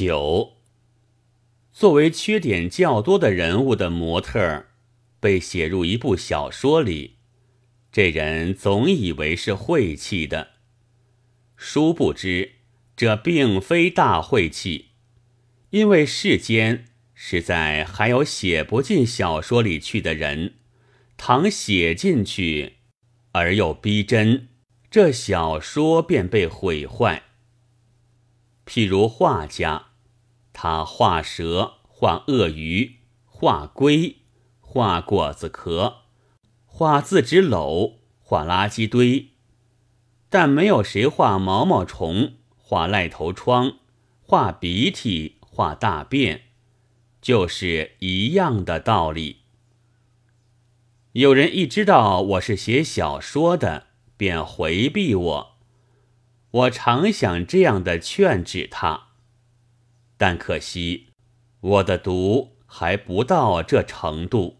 九，作为缺点较多的人物的模特，被写入一部小说里，这人总以为是晦气的，殊不知这并非大晦气，因为世间实在还有写不进小说里去的人，倘写进去而又逼真，这小说便被毁坏。譬如画家，他画蛇、画鳄鱼、画龟、画果子壳、画字纸篓、画垃圾堆，但没有谁画毛毛虫、画癞头疮、画鼻涕、画大便，就是一样的道理。有人一知道我是写小说的，便回避我。我常想这样的劝止他，但可惜我的毒还不到这程度。